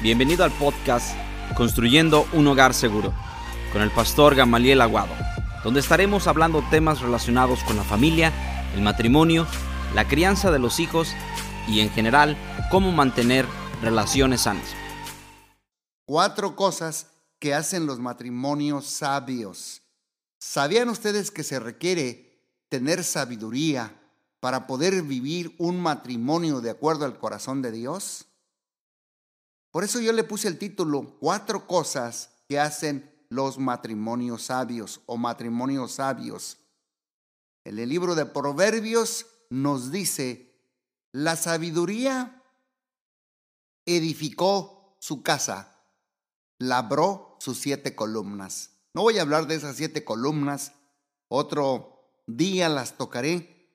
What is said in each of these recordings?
Bienvenido al podcast Construyendo un Hogar Seguro con el pastor Gamaliel Aguado, donde estaremos hablando temas relacionados con la familia, el matrimonio, la crianza de los hijos y en general cómo mantener relaciones sanas. Cuatro cosas que hacen los matrimonios sabios. ¿Sabían ustedes que se requiere tener sabiduría para poder vivir un matrimonio de acuerdo al corazón de Dios? Por eso yo le puse el título Cuatro cosas que hacen los matrimonios sabios o matrimonios sabios. En el libro de Proverbios nos dice, la sabiduría edificó su casa, labró sus siete columnas. No voy a hablar de esas siete columnas, otro día las tocaré,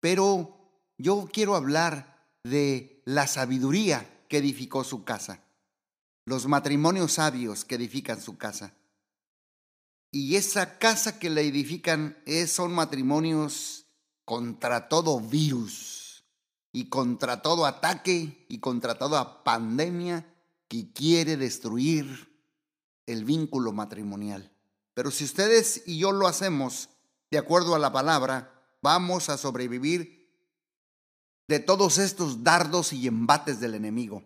pero yo quiero hablar de la sabiduría que edificó su casa, los matrimonios sabios que edifican su casa. Y esa casa que la edifican es, son matrimonios contra todo virus y contra todo ataque y contra toda pandemia que quiere destruir el vínculo matrimonial. Pero si ustedes y yo lo hacemos de acuerdo a la palabra, vamos a sobrevivir de todos estos dardos y embates del enemigo.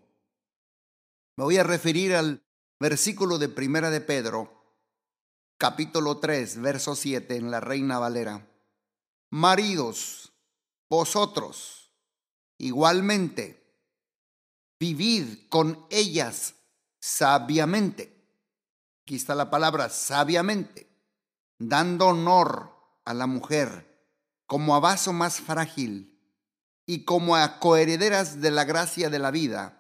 Me voy a referir al versículo de Primera de Pedro, capítulo 3, verso 7 en la Reina Valera. Maridos, vosotros igualmente vivid con ellas sabiamente. Aquí está la palabra sabiamente, dando honor a la mujer como a vaso más frágil y como a coherederas de la gracia de la vida,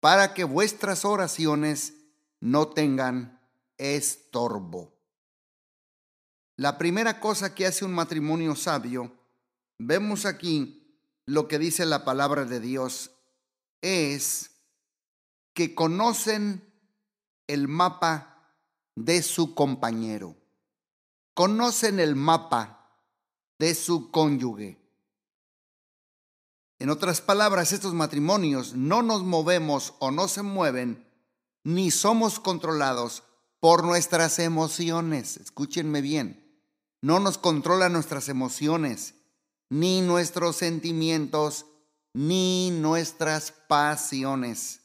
para que vuestras oraciones no tengan estorbo. La primera cosa que hace un matrimonio sabio, vemos aquí lo que dice la palabra de Dios, es que conocen el mapa de su compañero, conocen el mapa de su cónyuge. En otras palabras, estos matrimonios no nos movemos o no se mueven, ni somos controlados por nuestras emociones. Escúchenme bien, no nos controlan nuestras emociones, ni nuestros sentimientos, ni nuestras pasiones,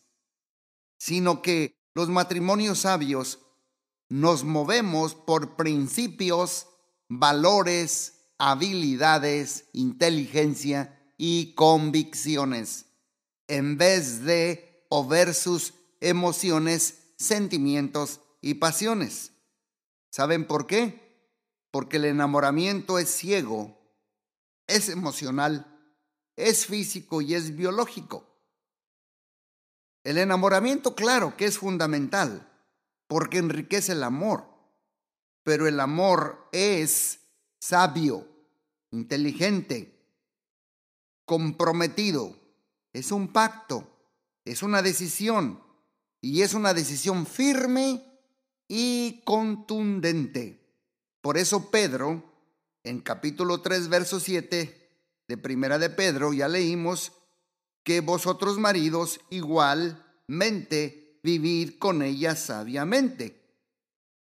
sino que los matrimonios sabios nos movemos por principios, valores, habilidades, inteligencia y convicciones, en vez de o sus emociones, sentimientos y pasiones. ¿Saben por qué? Porque el enamoramiento es ciego, es emocional, es físico y es biológico. El enamoramiento, claro que es fundamental, porque enriquece el amor, pero el amor es sabio, inteligente, comprometido. Es un pacto, es una decisión y es una decisión firme y contundente. Por eso Pedro, en capítulo 3, verso 7 de Primera de Pedro, ya leímos que vosotros maridos igualmente vivid con ella sabiamente.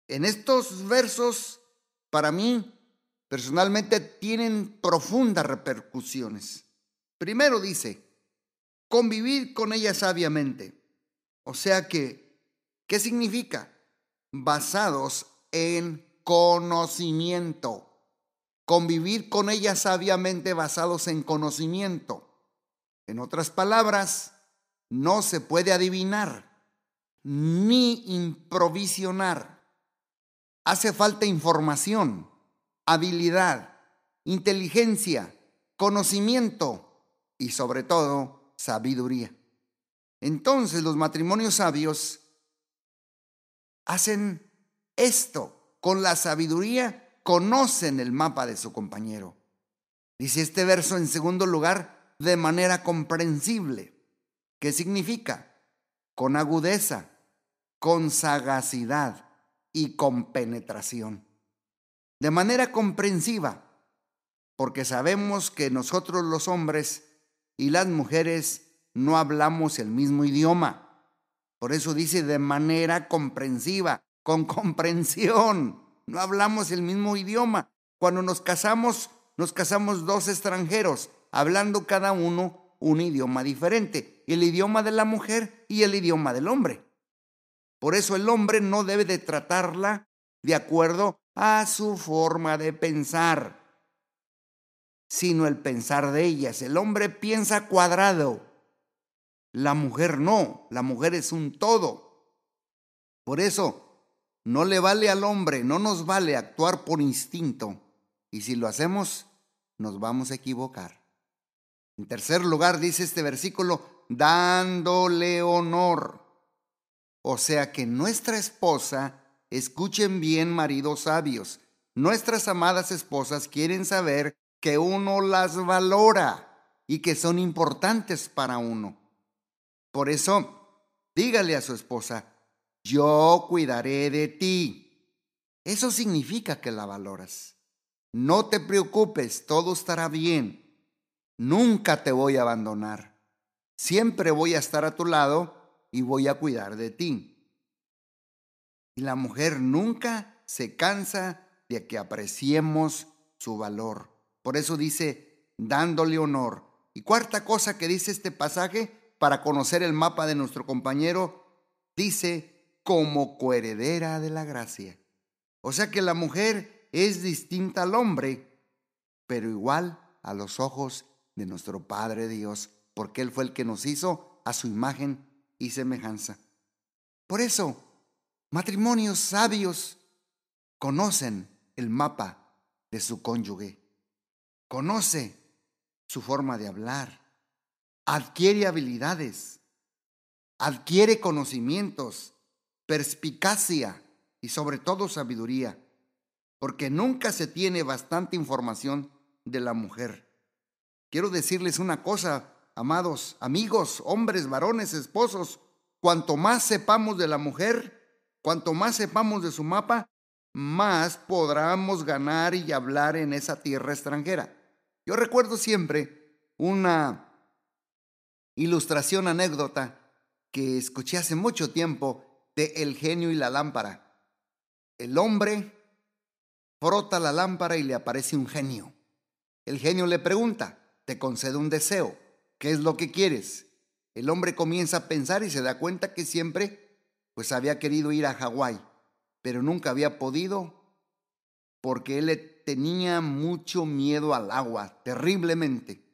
En estos versos, para mí, personalmente, tienen profundas repercusiones. Primero dice, convivir con ella sabiamente. O sea que, ¿qué significa? Basados en conocimiento. Convivir con ella sabiamente basados en conocimiento. En otras palabras, no se puede adivinar ni improvisionar. Hace falta información, habilidad, inteligencia, conocimiento y sobre todo sabiduría. Entonces los matrimonios sabios hacen esto. Con la sabiduría conocen el mapa de su compañero. Dice este verso en segundo lugar, de manera comprensible. ¿Qué significa? Con agudeza, con sagacidad y con penetración. De manera comprensiva, porque sabemos que nosotros los hombres y las mujeres no hablamos el mismo idioma. Por eso dice de manera comprensiva, con comprensión. No hablamos el mismo idioma. Cuando nos casamos, nos casamos dos extranjeros, hablando cada uno un idioma diferente, el idioma de la mujer y el idioma del hombre. Por eso el hombre no debe de tratarla de acuerdo a su forma de pensar, sino el pensar de ellas. El hombre piensa cuadrado, la mujer no, la mujer es un todo. Por eso, no le vale al hombre, no nos vale actuar por instinto. Y si lo hacemos, nos vamos a equivocar. En tercer lugar, dice este versículo, dándole honor. O sea que nuestra esposa, escuchen bien maridos sabios, nuestras amadas esposas quieren saber que uno las valora y que son importantes para uno. Por eso, dígale a su esposa, yo cuidaré de ti. Eso significa que la valoras. No te preocupes, todo estará bien. Nunca te voy a abandonar. Siempre voy a estar a tu lado y voy a cuidar de ti. Y la mujer nunca se cansa de que apreciemos su valor. Por eso dice, dándole honor. Y cuarta cosa que dice este pasaje, para conocer el mapa de nuestro compañero, dice como coheredera de la gracia. O sea que la mujer es distinta al hombre, pero igual a los ojos de nuestro Padre Dios, porque Él fue el que nos hizo a su imagen y semejanza. Por eso, matrimonios sabios conocen el mapa de su cónyuge, conoce su forma de hablar, adquiere habilidades, adquiere conocimientos, perspicacia y sobre todo sabiduría, porque nunca se tiene bastante información de la mujer. Quiero decirles una cosa, amados amigos, hombres, varones, esposos, cuanto más sepamos de la mujer, cuanto más sepamos de su mapa, más podremos ganar y hablar en esa tierra extranjera. Yo recuerdo siempre una ilustración anécdota que escuché hace mucho tiempo de El genio y la lámpara. El hombre frota la lámpara y le aparece un genio. El genio le pregunta, te concedo un deseo, ¿qué es lo que quieres? El hombre comienza a pensar y se da cuenta que siempre pues había querido ir a Hawái, pero nunca había podido porque él tenía mucho miedo al agua, terriblemente.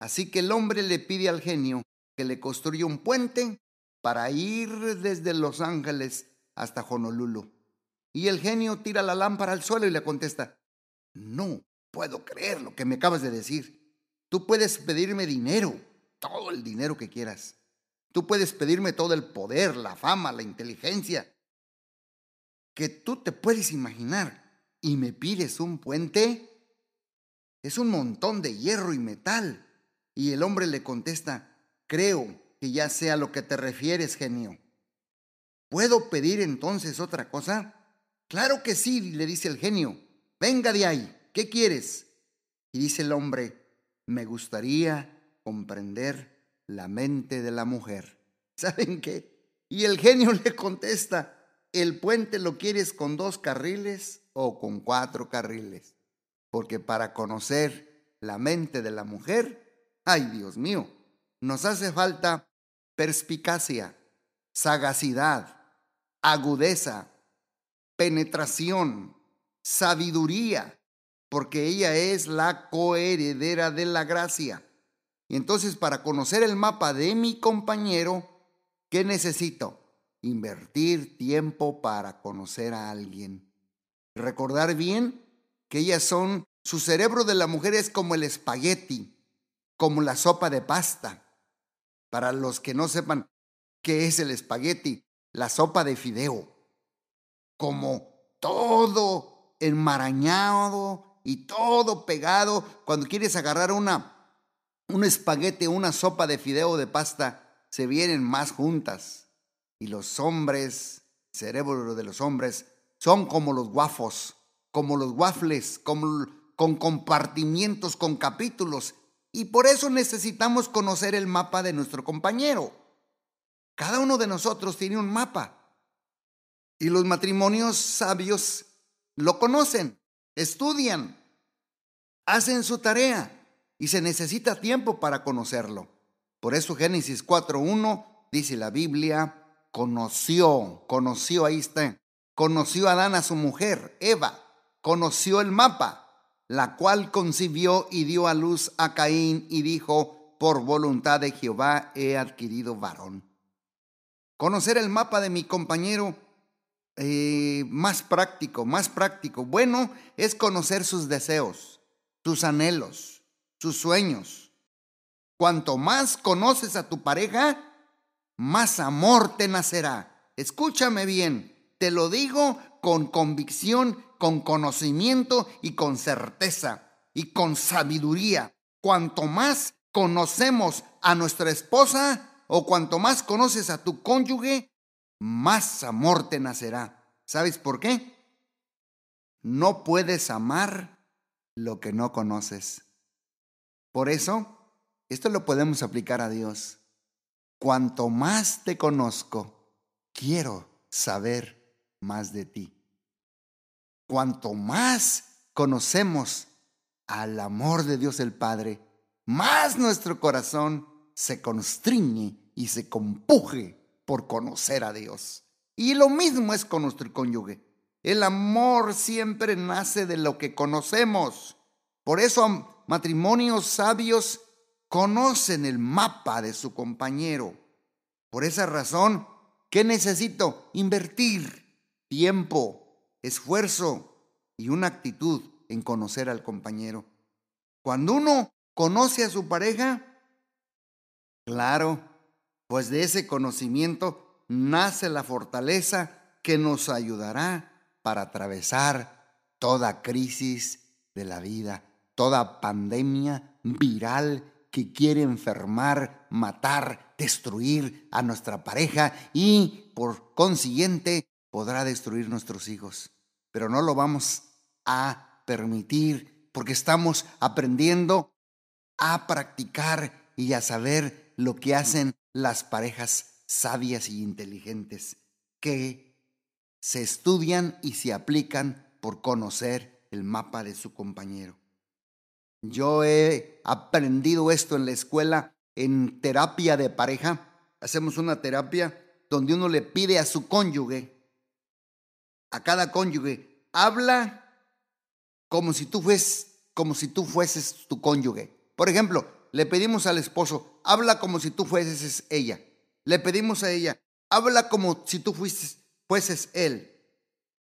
Así que el hombre le pide al genio que le construya un puente para ir desde Los Ángeles hasta Honolulu. Y el genio tira la lámpara al suelo y le contesta, no puedo creer lo que me acabas de decir. Tú puedes pedirme dinero, todo el dinero que quieras. Tú puedes pedirme todo el poder, la fama, la inteligencia que tú te puedes imaginar. Y me pides un puente. Es un montón de hierro y metal. Y el hombre le contesta, creo que ya sea lo que te refieres, genio. ¿Puedo pedir entonces otra cosa? Claro que sí, le dice el genio. Venga de ahí, ¿qué quieres? Y dice el hombre, me gustaría comprender la mente de la mujer. ¿Saben qué? Y el genio le contesta, ¿el puente lo quieres con dos carriles o con cuatro carriles? Porque para conocer la mente de la mujer Ay, Dios mío, nos hace falta perspicacia, sagacidad, agudeza, penetración, sabiduría, porque ella es la coheredera de la gracia. Y entonces para conocer el mapa de mi compañero, ¿qué necesito? Invertir tiempo para conocer a alguien. Recordar bien que ellas son, su cerebro de la mujer es como el espagueti como la sopa de pasta. Para los que no sepan qué es el espagueti, la sopa de fideo. Como todo enmarañado y todo pegado. Cuando quieres agarrar una, un espagueti, una sopa de fideo de pasta, se vienen más juntas. Y los hombres, cerebro de los hombres, son como los guafos, como los waffles, con compartimientos, con capítulos y por eso necesitamos conocer el mapa de nuestro compañero. Cada uno de nosotros tiene un mapa. Y los matrimonios sabios lo conocen, estudian, hacen su tarea y se necesita tiempo para conocerlo. Por eso Génesis 4.1 dice la Biblia, conoció, conoció, ahí está, conoció a Adán a su mujer, Eva, conoció el mapa, la cual concibió y dio a luz a Caín y dijo, por voluntad de Jehová he adquirido varón. Conocer el mapa de mi compañero eh, más práctico, más práctico. Bueno, es conocer sus deseos, sus anhelos, sus sueños. Cuanto más conoces a tu pareja, más amor te nacerá. Escúchame bien, te lo digo con convicción, con conocimiento y con certeza y con sabiduría. Cuanto más conocemos a nuestra esposa, o cuanto más conoces a tu cónyuge, más amor te nacerá. ¿Sabes por qué? No puedes amar lo que no conoces. Por eso, esto lo podemos aplicar a Dios. Cuanto más te conozco, quiero saber más de ti. Cuanto más conocemos al amor de Dios el Padre, más nuestro corazón se constriñe y se compuje por conocer a Dios. Y lo mismo es con nuestro cónyuge. El amor siempre nace de lo que conocemos. Por eso matrimonios sabios conocen el mapa de su compañero. Por esa razón, ¿qué necesito? Invertir tiempo, esfuerzo y una actitud en conocer al compañero. Cuando uno conoce a su pareja, Claro, pues de ese conocimiento nace la fortaleza que nos ayudará para atravesar toda crisis de la vida, toda pandemia viral que quiere enfermar, matar, destruir a nuestra pareja y por consiguiente podrá destruir nuestros hijos. Pero no lo vamos a permitir porque estamos aprendiendo a practicar y a saber lo que hacen las parejas sabias y inteligentes, que se estudian y se aplican por conocer el mapa de su compañero. Yo he aprendido esto en la escuela en terapia de pareja. Hacemos una terapia donde uno le pide a su cónyuge, a cada cónyuge, habla como si tú fueses, como si tú fueses tu cónyuge. Por ejemplo, le pedimos al esposo, habla como si tú fueses ella. Le pedimos a ella, habla como si tú fueses, fueses él.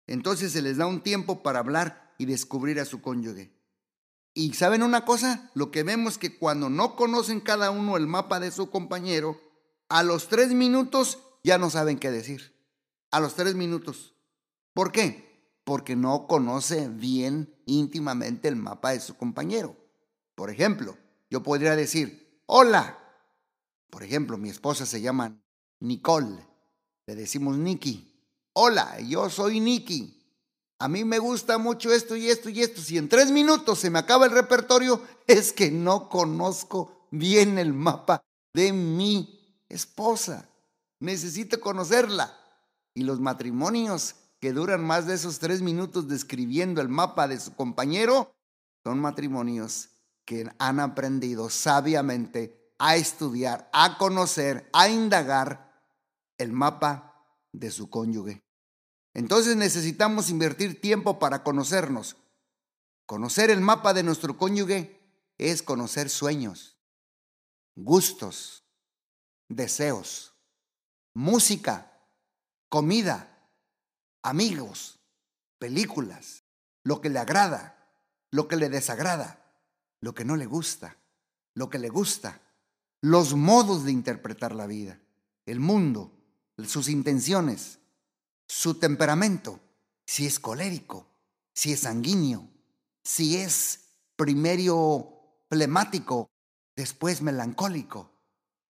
Entonces se les da un tiempo para hablar y descubrir a su cónyuge. Y saben una cosa, lo que vemos que cuando no conocen cada uno el mapa de su compañero, a los tres minutos ya no saben qué decir. A los tres minutos. ¿Por qué? Porque no conoce bien íntimamente el mapa de su compañero. Por ejemplo, yo podría decir, hola. Por ejemplo, mi esposa se llama Nicole. Le decimos Nikki. Hola, yo soy Nikki. A mí me gusta mucho esto y esto y esto. Si en tres minutos se me acaba el repertorio, es que no conozco bien el mapa de mi esposa. Necesito conocerla. Y los matrimonios que duran más de esos tres minutos describiendo el mapa de su compañero son matrimonios que han aprendido sabiamente a estudiar, a conocer, a indagar el mapa de su cónyuge. Entonces necesitamos invertir tiempo para conocernos. Conocer el mapa de nuestro cónyuge es conocer sueños, gustos, deseos, música, comida, amigos, películas, lo que le agrada, lo que le desagrada lo que no le gusta, lo que le gusta, los modos de interpretar la vida, el mundo, sus intenciones, su temperamento, si es colérico, si es sanguíneo, si es primero plemático, después melancólico.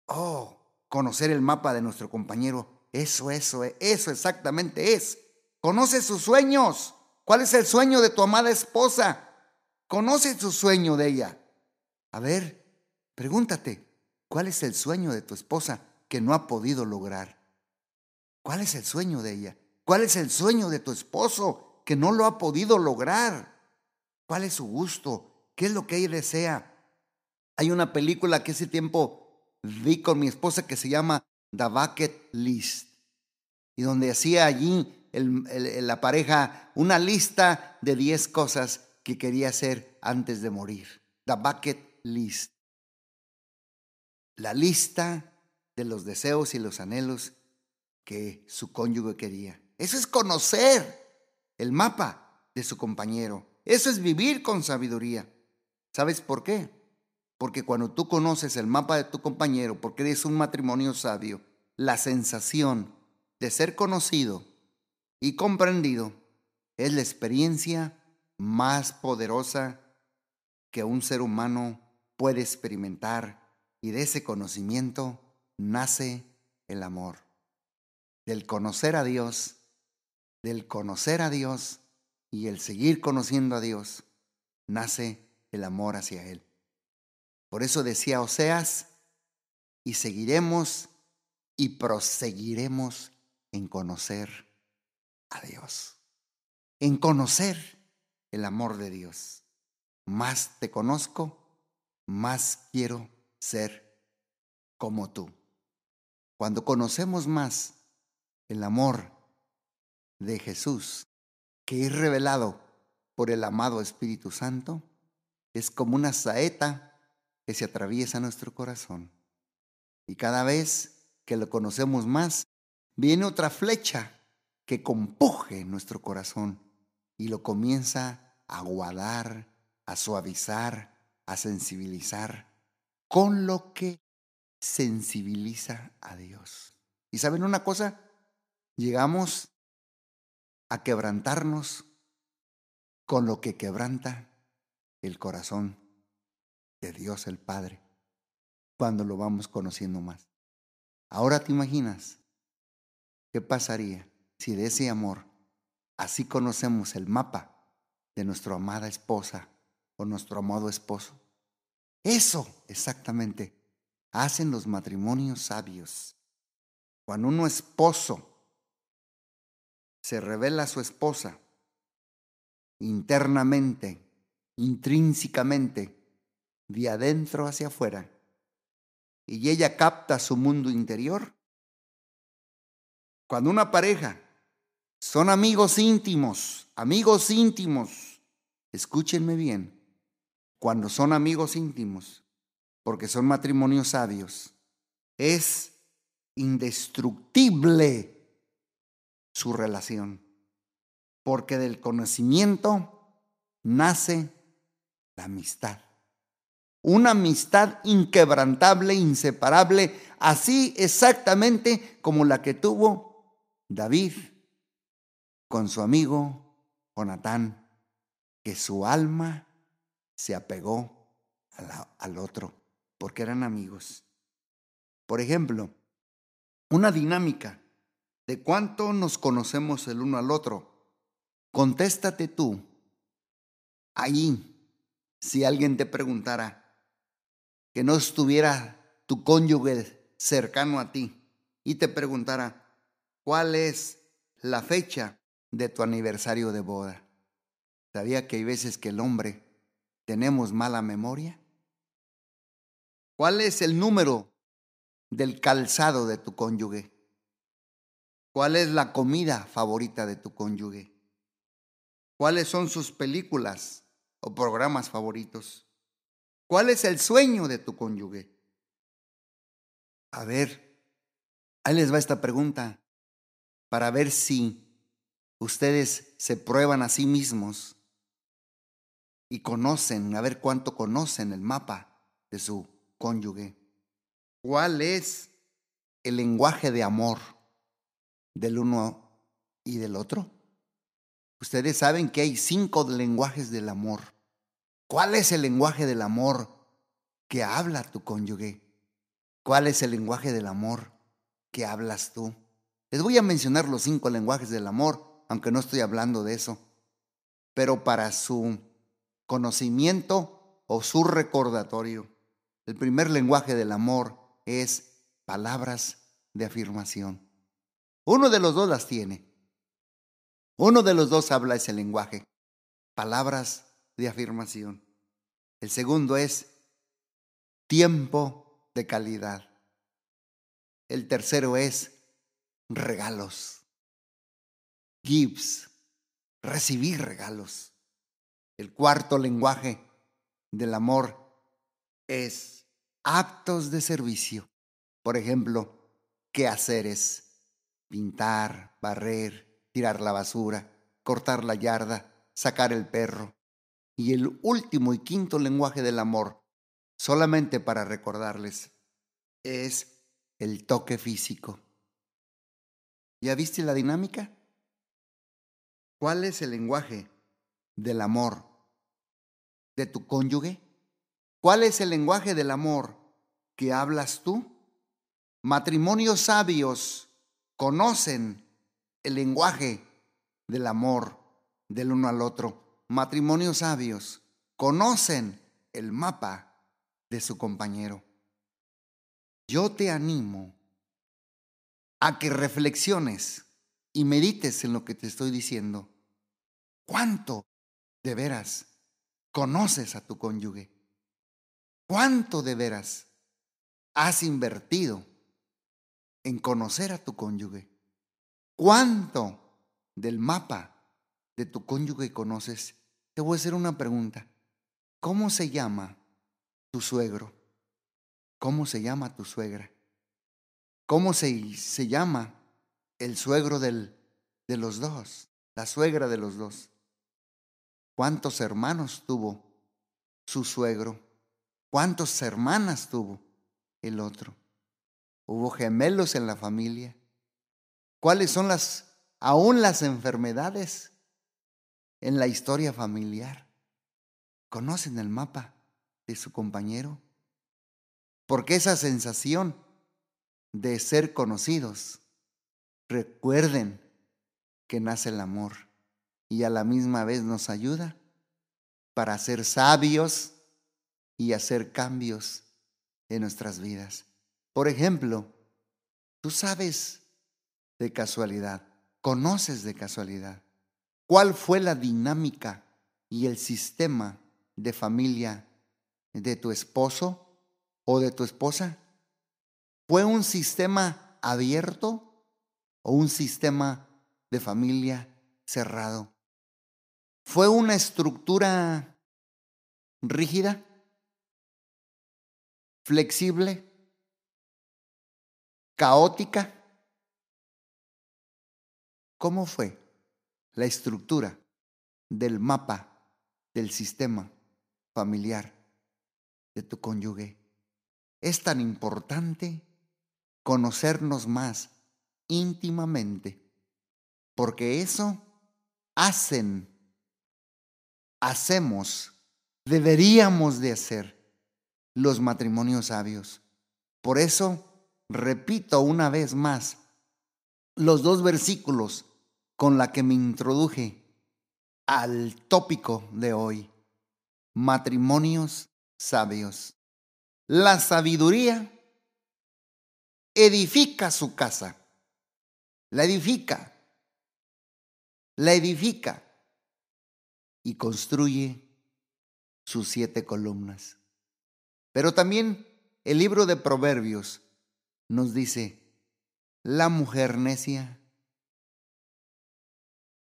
Oh, conocer el mapa de nuestro compañero, eso, eso, eso exactamente es. Conoce sus sueños. ¿Cuál es el sueño de tu amada esposa? Conoce tu sueño de ella. A ver, pregúntate, ¿cuál es el sueño de tu esposa? que no ha podido lograr. ¿Cuál es el sueño de ella? ¿Cuál es el sueño de tu esposo que no lo ha podido lograr? ¿Cuál es su gusto? ¿Qué es lo que ella desea? Hay una película que ese tiempo vi con mi esposa que se llama The Bucket List y donde hacía allí la pareja una lista de 10 cosas que quería hacer antes de morir. The Bucket List. La lista de los deseos y los anhelos que su cónyuge quería. Eso es conocer el mapa de su compañero. Eso es vivir con sabiduría. ¿Sabes por qué? Porque cuando tú conoces el mapa de tu compañero, porque eres un matrimonio sabio, la sensación de ser conocido y comprendido es la experiencia más poderosa que un ser humano puede experimentar y de ese conocimiento nace el amor. Del conocer a Dios, del conocer a Dios y el seguir conociendo a Dios, nace el amor hacia Él. Por eso decía Oseas, y seguiremos y proseguiremos en conocer a Dios, en conocer el amor de Dios. Más te conozco, más quiero ser como tú. Cuando conocemos más el amor de Jesús, que es revelado por el amado Espíritu Santo, es como una saeta que se atraviesa nuestro corazón. Y cada vez que lo conocemos más, viene otra flecha que compuje nuestro corazón y lo comienza a guardar, a suavizar, a sensibilizar, con lo que sensibiliza a Dios. ¿Y saben una cosa? Llegamos a quebrantarnos con lo que quebranta el corazón de Dios el Padre cuando lo vamos conociendo más. Ahora te imaginas qué pasaría si de ese amor así conocemos el mapa de nuestra amada esposa o nuestro amado esposo. Eso exactamente hacen los matrimonios sabios. Cuando uno esposo se revela a su esposa internamente, intrínsecamente, de adentro hacia afuera, y ella capta su mundo interior, cuando una pareja son amigos íntimos, amigos íntimos. Escúchenme bien, cuando son amigos íntimos, porque son matrimonios sabios, es indestructible su relación, porque del conocimiento nace la amistad. Una amistad inquebrantable, inseparable, así exactamente como la que tuvo David con su amigo Jonatán, que su alma se apegó al otro, porque eran amigos. Por ejemplo, una dinámica de cuánto nos conocemos el uno al otro. Contéstate tú, ahí, si alguien te preguntara que no estuviera tu cónyuge cercano a ti y te preguntara cuál es la fecha de tu aniversario de boda. ¿Sabía que hay veces que el hombre tenemos mala memoria? ¿Cuál es el número del calzado de tu cónyuge? ¿Cuál es la comida favorita de tu cónyuge? ¿Cuáles son sus películas o programas favoritos? ¿Cuál es el sueño de tu cónyuge? A ver, ahí les va esta pregunta para ver si ustedes se prueban a sí mismos y conocen, a ver cuánto conocen el mapa de su cónyuge. ¿Cuál es el lenguaje de amor del uno y del otro? Ustedes saben que hay cinco lenguajes del amor. ¿Cuál es el lenguaje del amor que habla tu cónyuge? ¿Cuál es el lenguaje del amor que hablas tú? Les voy a mencionar los cinco lenguajes del amor aunque no estoy hablando de eso, pero para su conocimiento o su recordatorio. El primer lenguaje del amor es palabras de afirmación. Uno de los dos las tiene. Uno de los dos habla ese lenguaje, palabras de afirmación. El segundo es tiempo de calidad. El tercero es regalos. Gives, recibir regalos. El cuarto lenguaje del amor es actos de servicio. Por ejemplo, quehaceres, pintar, barrer, tirar la basura, cortar la yarda, sacar el perro. Y el último y quinto lenguaje del amor, solamente para recordarles, es el toque físico. ¿Ya viste la dinámica? ¿Cuál es el lenguaje del amor de tu cónyuge? ¿Cuál es el lenguaje del amor que hablas tú? Matrimonios sabios conocen el lenguaje del amor del uno al otro. Matrimonios sabios conocen el mapa de su compañero. Yo te animo a que reflexiones y medites en lo que te estoy diciendo. ¿Cuánto de veras conoces a tu cónyuge? ¿Cuánto de veras has invertido en conocer a tu cónyuge? ¿Cuánto del mapa de tu cónyuge conoces? Te voy a hacer una pregunta. ¿Cómo se llama tu suegro? ¿Cómo se llama tu suegra? ¿Cómo se, se llama el suegro de los dos? La suegra de los dos. ¿Cuántos hermanos tuvo su suegro? ¿Cuántas hermanas tuvo el otro? ¿Hubo gemelos en la familia? ¿Cuáles son las, aún las enfermedades en la historia familiar? ¿Conocen el mapa de su compañero? Porque esa sensación de ser conocidos, recuerden que nace el amor y a la misma vez nos ayuda para ser sabios y hacer cambios en nuestras vidas. Por ejemplo, tú sabes de casualidad, conoces de casualidad cuál fue la dinámica y el sistema de familia de tu esposo o de tu esposa. ¿Fue un sistema abierto o un sistema de familia cerrado? ¿Fue una estructura rígida? ¿Flexible? ¿Caótica? ¿Cómo fue la estructura del mapa del sistema familiar de tu cónyuge? Es tan importante conocernos más íntimamente, porque eso hacen hacemos, deberíamos de hacer los matrimonios sabios. Por eso, repito una vez más los dos versículos con la que me introduje al tópico de hoy, matrimonios sabios. La sabiduría edifica su casa, la edifica, la edifica y construye sus siete columnas. Pero también el libro de Proverbios nos dice, la mujer necia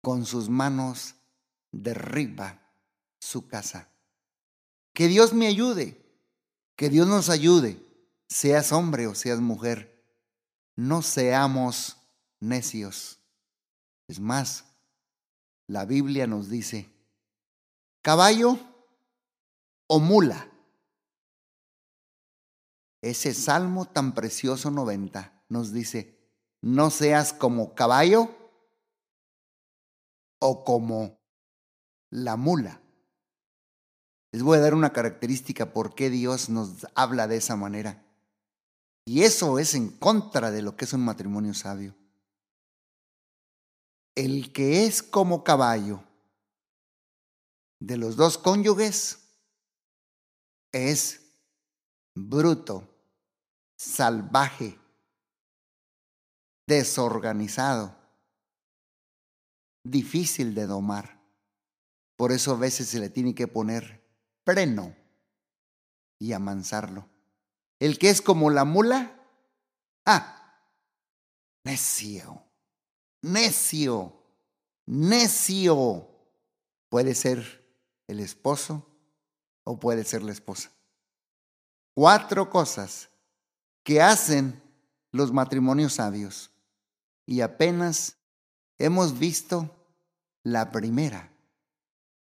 con sus manos derriba su casa. Que Dios me ayude, que Dios nos ayude, seas hombre o seas mujer, no seamos necios. Es más, la Biblia nos dice, caballo o mula. Ese salmo tan precioso 90 nos dice, no seas como caballo o como la mula. Les voy a dar una característica por qué Dios nos habla de esa manera. Y eso es en contra de lo que es un matrimonio sabio. El que es como caballo de los dos cónyuges es bruto, salvaje, desorganizado, difícil de domar. Por eso a veces se le tiene que poner freno y amansarlo. El que es como la mula, ah, necio, necio, necio. Puede ser el esposo o puede ser la esposa. Cuatro cosas que hacen los matrimonios sabios. Y apenas hemos visto la primera,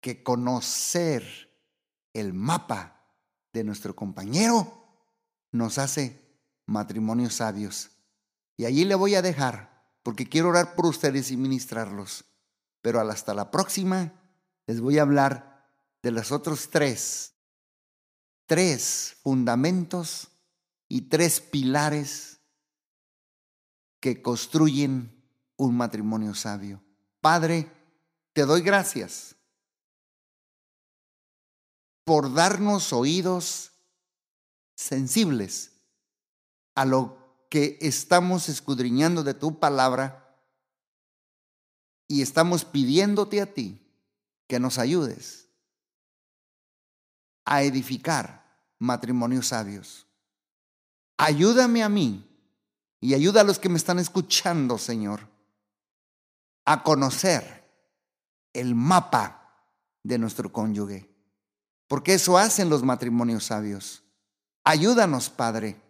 que conocer el mapa de nuestro compañero nos hace matrimonios sabios. Y allí le voy a dejar, porque quiero orar por ustedes y ministrarlos. Pero hasta la próxima les voy a hablar de los otros tres, tres fundamentos y tres pilares que construyen un matrimonio sabio. Padre, te doy gracias por darnos oídos sensibles a lo que estamos escudriñando de tu palabra y estamos pidiéndote a ti que nos ayudes a edificar matrimonios sabios. Ayúdame a mí y ayuda a los que me están escuchando, Señor, a conocer el mapa de nuestro cónyuge. Porque eso hacen los matrimonios sabios. Ayúdanos, Padre.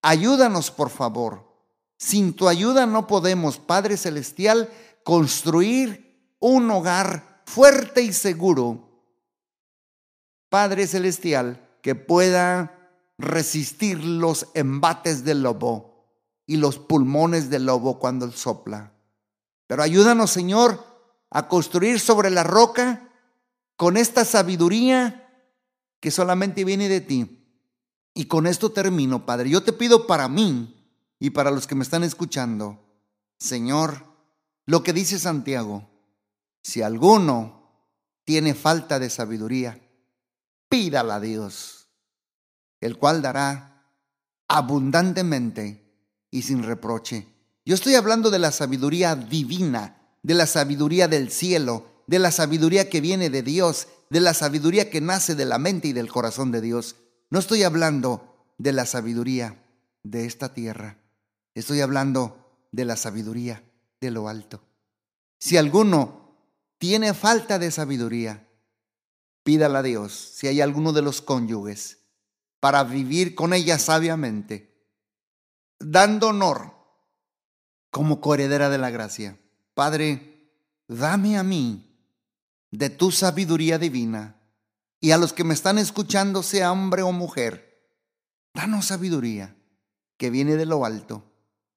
Ayúdanos, por favor. Sin tu ayuda no podemos, Padre Celestial, construir un hogar fuerte y seguro. Padre Celestial, que pueda resistir los embates del lobo y los pulmones del lobo cuando él sopla. Pero ayúdanos, Señor, a construir sobre la roca con esta sabiduría que solamente viene de ti. Y con esto termino, Padre. Yo te pido para mí y para los que me están escuchando, Señor, lo que dice Santiago, si alguno tiene falta de sabiduría, pídala a Dios el cual dará abundantemente y sin reproche. Yo estoy hablando de la sabiduría divina, de la sabiduría del cielo, de la sabiduría que viene de Dios, de la sabiduría que nace de la mente y del corazón de Dios. No estoy hablando de la sabiduría de esta tierra. Estoy hablando de la sabiduría de lo alto. Si alguno tiene falta de sabiduría, pídala a Dios. Si hay alguno de los cónyuges para vivir con ella sabiamente, dando honor como coheredera de la gracia. Padre, dame a mí de tu sabiduría divina y a los que me están escuchando, sea hombre o mujer, danos sabiduría que viene de lo alto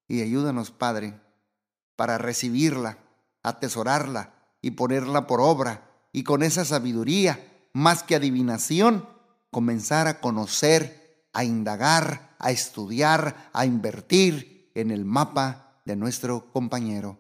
y ayúdanos, Padre, para recibirla, atesorarla y ponerla por obra y con esa sabiduría, más que adivinación, comenzar a conocer, a indagar, a estudiar, a invertir en el mapa de nuestro compañero.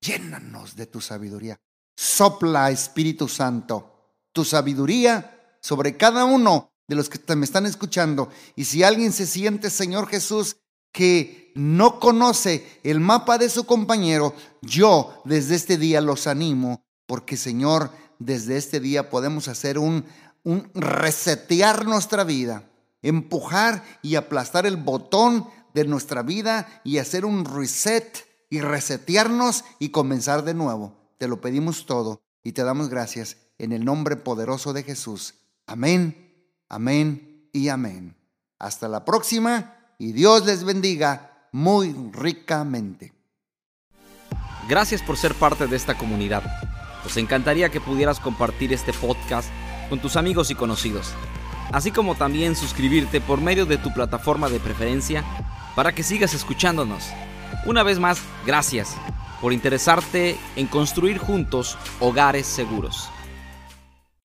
Llénanos de tu sabiduría. Sopla, Espíritu Santo, tu sabiduría sobre cada uno de los que me están escuchando. Y si alguien se siente, Señor Jesús, que no conoce el mapa de su compañero, yo desde este día los animo, porque Señor, desde este día podemos hacer un un resetear nuestra vida, empujar y aplastar el botón de nuestra vida y hacer un reset y resetearnos y comenzar de nuevo. Te lo pedimos todo y te damos gracias en el nombre poderoso de Jesús. Amén, amén y amén. Hasta la próxima y Dios les bendiga muy ricamente. Gracias por ser parte de esta comunidad. Nos encantaría que pudieras compartir este podcast con tus amigos y conocidos, así como también suscribirte por medio de tu plataforma de preferencia para que sigas escuchándonos. Una vez más, gracias por interesarte en construir juntos hogares seguros.